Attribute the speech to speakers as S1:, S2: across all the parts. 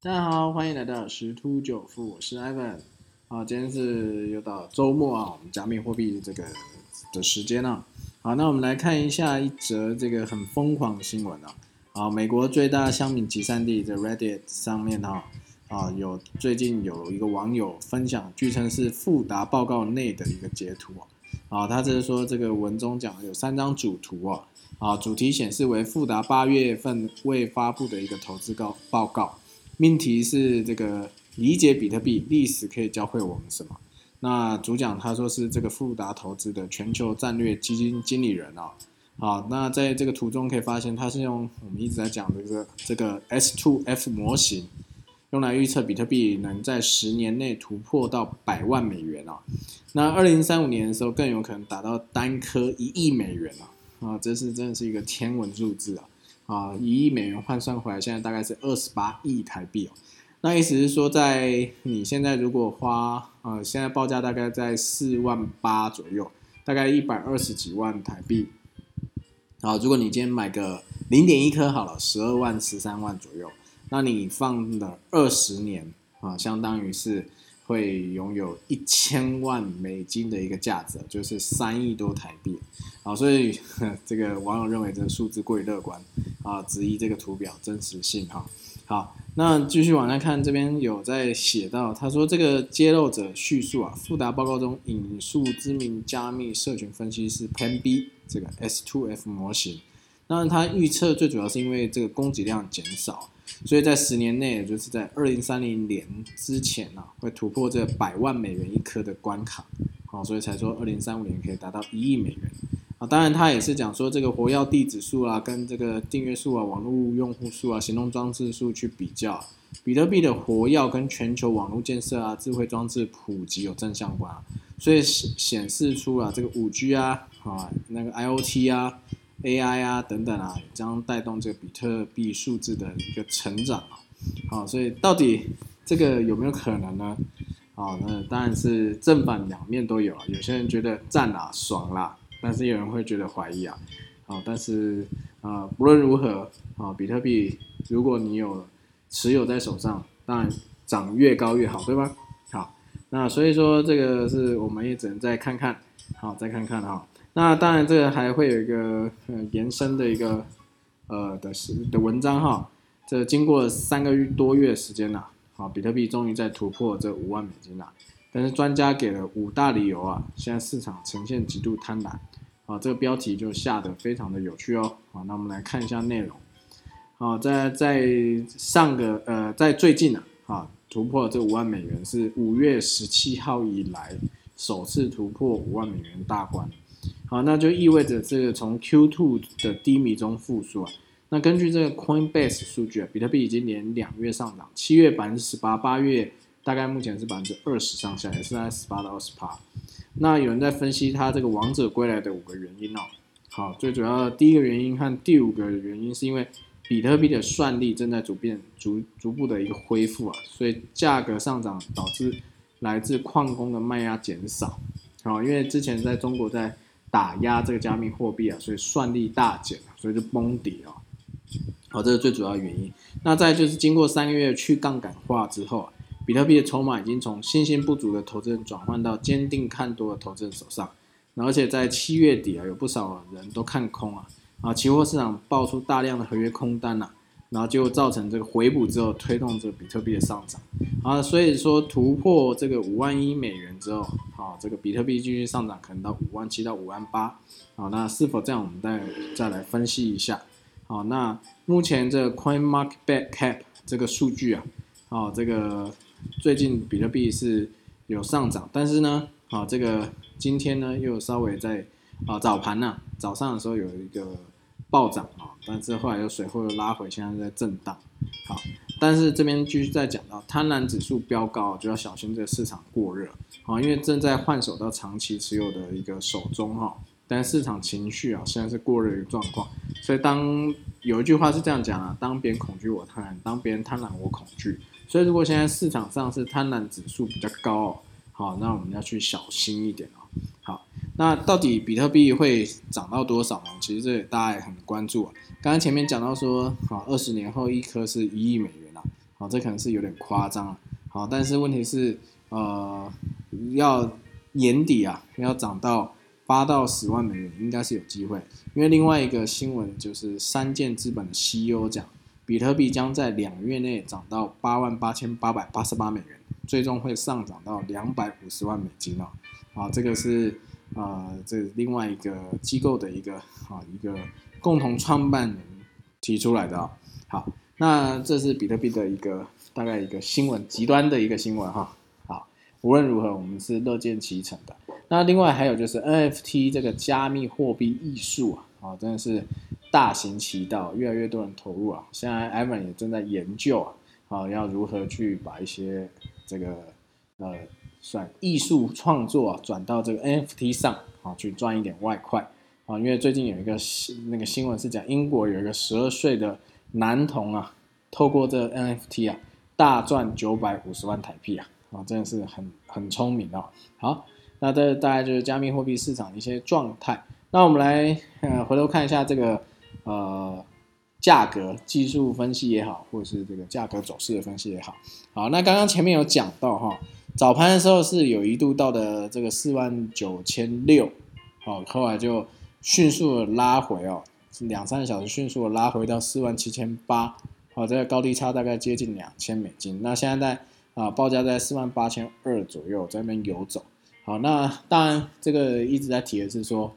S1: 大家好，欢迎来到十突九富，我是 Ivan。好，今天是又到周末啊，我们加密货币这个的时间了。好，那我们来看一下一则这个很疯狂的新闻啊。啊，美国最大香米集散地的 Reddit 上面哈啊，有最近有一个网友分享，据称是富达报告内的一个截图啊。啊，他这是说这个文中讲有三张主图啊。啊，主题显示为富达八月份未发布的一个投资告报告。命题是这个理解比特币历史可以教会我们什么？那主讲他说是这个富达投资的全球战略基金经理人啊。好，那在这个图中可以发现，他是用我们一直在讲的这个这个 S2F 模型，用来预测比特币能在十年内突破到百万美元啊。那二零三五年的时候更有可能达到单颗一亿美元啊。啊，这是真的是一个天文数字啊。啊，一亿美元换算回来，现在大概是二十八亿台币哦。那意思是说，在你现在如果花，呃，现在报价大概在四万八左右，大概一百二十几万台币。好，如果你今天买个零点一颗好了，十二万、十三万左右，那你放了二十年啊，相当于是。会拥有一千万美金的一个价值，就是三亿多台币啊，所以 这个网友认为这个数字过于乐观啊，质疑这个图表真实性哈。好，那继续往下看，这边有在写到，他说这个揭露者叙述啊，富达报告中引述知名加密社群分析师 Pan B 这个 S2F 模型，那他预测最主要是因为这个供给量减少。所以在十年内，也就是在二零三零年之前呢，会突破这百万美元一颗的关卡，好，所以才说二零三五年可以达到一亿美元啊。当然，他也是讲说这个活跃地址数啊，跟这个订阅数啊、网络用户数啊、行动装置数去比较，比特币的活跃跟全球网络建设啊、智慧装置普及有正相关，所以显显示出了这个五 G 啊、啊那个 IOT 啊。AI 啊等等啊，将带动这个比特币数字的一个成长啊，好，所以到底这个有没有可能呢？好，那当然是正反两面都有啊。有些人觉得赞啦、爽啦，但是有人会觉得怀疑啊。好，但是啊，不论如何啊，比特币如果你有持有在手上，当然涨越高越好，对吧？好，那所以说这个是我们也只能再看看，好，再看看哈。那当然，这个还会有一个呃延伸的一个呃的时的文章哈。这经过三个月多月时间了，好，比特币终于在突破这五万美金了。但是专家给了五大理由啊，现在市场呈现极度贪婪啊。这个标题就下的非常的有趣哦。好，那我们来看一下内容。好，在在上个呃在最近啊，啊突破这五万美元是五月十七号以来首次突破五万美元大关。好，那就意味着这个从 Q2 的低迷中复苏啊。那根据这个 Coinbase 数据啊，比特币已经连两月上涨，七月百分之十八，八月大概目前是百分之二十上下，也是在十八到二十八。那有人在分析它这个王者归来的五个原因哦。好，最主要的第一个原因和第五个原因是因为比特币的算力正在逐变逐逐步的一个恢复啊，所以价格上涨导致来自矿工的卖压减少。好，因为之前在中国在打压这个加密货币啊，所以算力大减所以就崩底啊。好，这是最主要原因。那再就是经过三个月去杠杆化之后啊，比特币的筹码已经从信心不足的投资人转换到坚定看多的投资人手上。而且在七月底啊，有不少人都看空啊，啊，期货市场爆出大量的合约空单呐。然后就造成这个回补之后，推动这个比特币的上涨啊，所以说突破这个五万一美元之后，好，这个比特币继续上涨，可能到五万七到五万八，好，那是否这样，我们再再来分析一下，好，那目前这 Coin Market Cap 这个数据啊，好，这个最近比特币是有上涨，但是呢，好，这个今天呢又稍微在啊早盘呢早上的时候有一个。暴涨啊，但是后来又随后又拉回，现在在震荡。好，但是这边继续在讲到贪婪指数飙高，就要小心这个市场过热啊，因为正在换手到长期持有的一个手中哈。但市场情绪啊，现在是过热的状况，所以当有一句话是这样讲啊，当别人恐惧我贪婪，当别人贪婪我恐惧。所以如果现在市场上是贪婪指数比较高，好，那我们要去小心一点啊。好。那到底比特币会涨到多少呢？其实这大家也很关注啊。刚刚前面讲到说，好，二十年后一颗是一亿美元啊，好，这可能是有点夸张，好，但是问题是，呃，要年底啊，要涨到八到十万美元，应该是有机会，因为另外一个新闻就是三箭资本的 CEO 讲，比特币将在两月内涨到八万八千八百八十八美元，最终会上涨到两百五十万美金哦，好，这个是呃，这另外一个机构的一个啊一个共同创办人提出来的哦，好。那这是比特币的一个大概一个新闻，极端的一个新闻哈。好，无论如何，我们是乐见其成的。那另外还有就是 NFT 这个加密货币艺术啊，啊，真的是大行其道，越来越多人投入啊。现在 Evan 也正在研究啊，啊，要如何去把一些这个呃算艺术创作啊转到这个 NFT 上啊，去赚一点外快啊。因为最近有一个新那个新闻是讲英国有一个十二岁的。男童啊，透过这 NFT 啊，大赚九百五十万台币啊，啊，真的是很很聪明啊。好，那这大概就是加密货币市场的一些状态。那我们来呃回头看一下这个呃价格技术分析也好，或者是这个价格走势的分析也好。好，那刚刚前面有讲到哈，早盘的时候是有一度到的这个四万九千六，好，后来就迅速的拉回哦。两三个小时迅速的拉回到四万七千八，好，这个高低差大概接近两千美金。那现在在啊报价在四万八千二左右，在那边游走。好，那当然这个一直在提的是说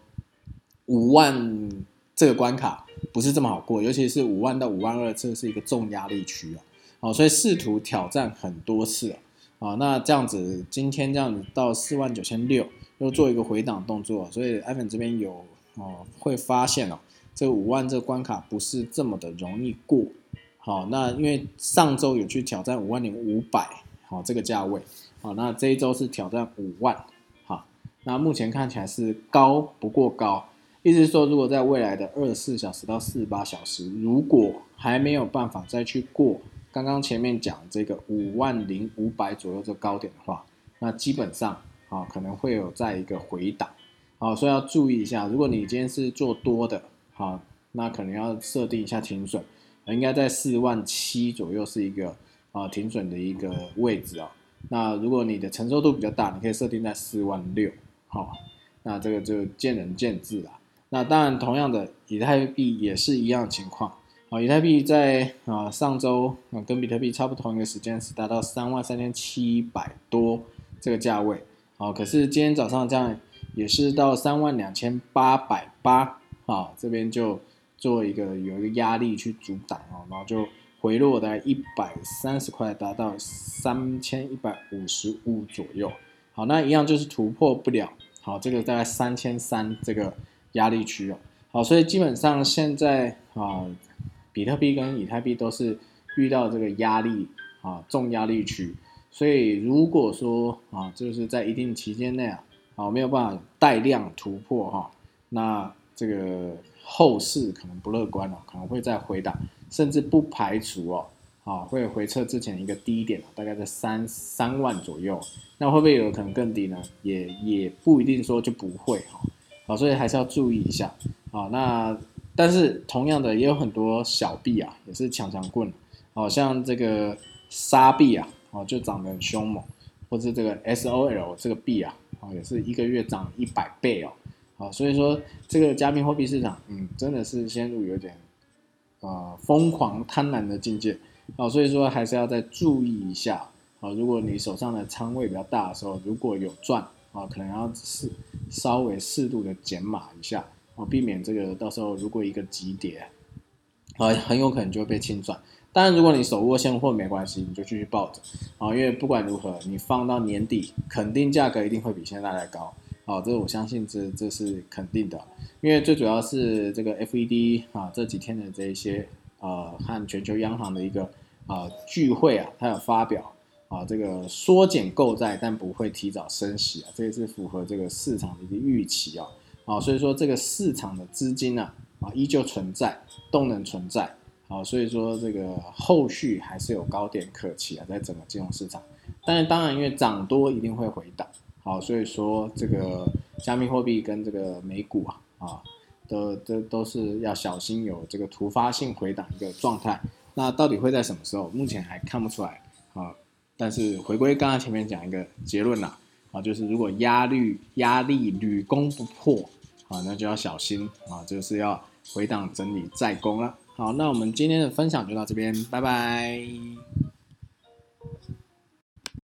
S1: 五万这个关卡不是这么好过，尤其是五万到五万二，这是一个重压力区啊。好，所以试图挑战很多次啊。啊，那这样子今天这样子到四万九千六，又做一个回档动作，所以艾粉这边有哦会发现哦。这五万这关卡不是这么的容易过，好，那因为上周有去挑战五万零五百，好这个价位，好，那这一周是挑战五万，好，那目前看起来是高不过高，意思说，如果在未来的二十四小时到四十八小时，如果还没有办法再去过刚刚前面讲这个五万零五百左右这高点的话，那基本上啊可能会有在一个回档，啊，所以要注意一下，如果你今天是做多的。好，那可能要设定一下停损，应该在四万七左右是一个啊停损的一个位置啊。那如果你的承受度比较大，你可以设定在四万六。好，那这个就见仁见智啦。那当然，同样的，以太币也是一样情况。好，以太币在啊上周啊跟比特币差不多同一个时间是达到三万三千七百多这个价位。好，可是今天早上这样也是到三万两千八百八。好，这边就做一个有一个压力去阻挡哦，然后就回落大概一百三十块，达到三千一百五十五左右。好，那一样就是突破不了。好，这个大概三千三这个压力区哦。好，所以基本上现在啊，比特币跟以太币都是遇到这个压力啊，重压力区。所以如果说啊，就是在一定期间内啊，啊没有办法带量突破哈，那这个后市可能不乐观哦，可能会再回档，甚至不排除哦，啊会回撤之前一个低点，大概在三三万左右，那会不会有可能更低呢？也也不一定说就不会哈，啊，所以还是要注意一下啊。那但是同样的也有很多小币啊，也是强强棍，好像这个沙币啊，哦就涨得很凶猛，或者这个 SOL 这个币啊，哦也是一个月涨一百倍哦。啊，所以说这个加密货币市场，嗯，真的是陷入有点，呃，疯狂贪婪的境界。啊，所以说还是要再注意一下。啊，如果你手上的仓位比较大的时候，如果有赚，啊，可能要适稍微适度的减码一下，避免这个到时候如果一个急跌，啊，很有可能就会被清算。当然，如果你手握现货没关系，你就继续抱着。啊，因为不管如何，你放到年底，肯定价格一定会比现在来高。啊，这我相信这这是肯定的，因为最主要是这个 FED 啊这几天的这一些呃和全球央行的一个啊聚会啊，它有发表啊这个缩减购债，但不会提早升息啊，这也是符合这个市场的一个预期啊啊，所以说这个市场的资金呢啊依旧存在，动能存在，好，所以说这个后续还是有高点可期啊，在整个金融市场，但是当然因为涨多一定会回档。好，所以说这个加密货币跟这个美股啊，啊，都都都是要小心有这个突发性回档一个状态。那到底会在什么时候？目前还看不出来啊。但是回归刚刚前面讲一个结论啦，啊，就是如果压力压力屡攻不破，啊，那就要小心啊，就是要回档整理再攻了。好，那我们今天的分享就到这边，拜拜。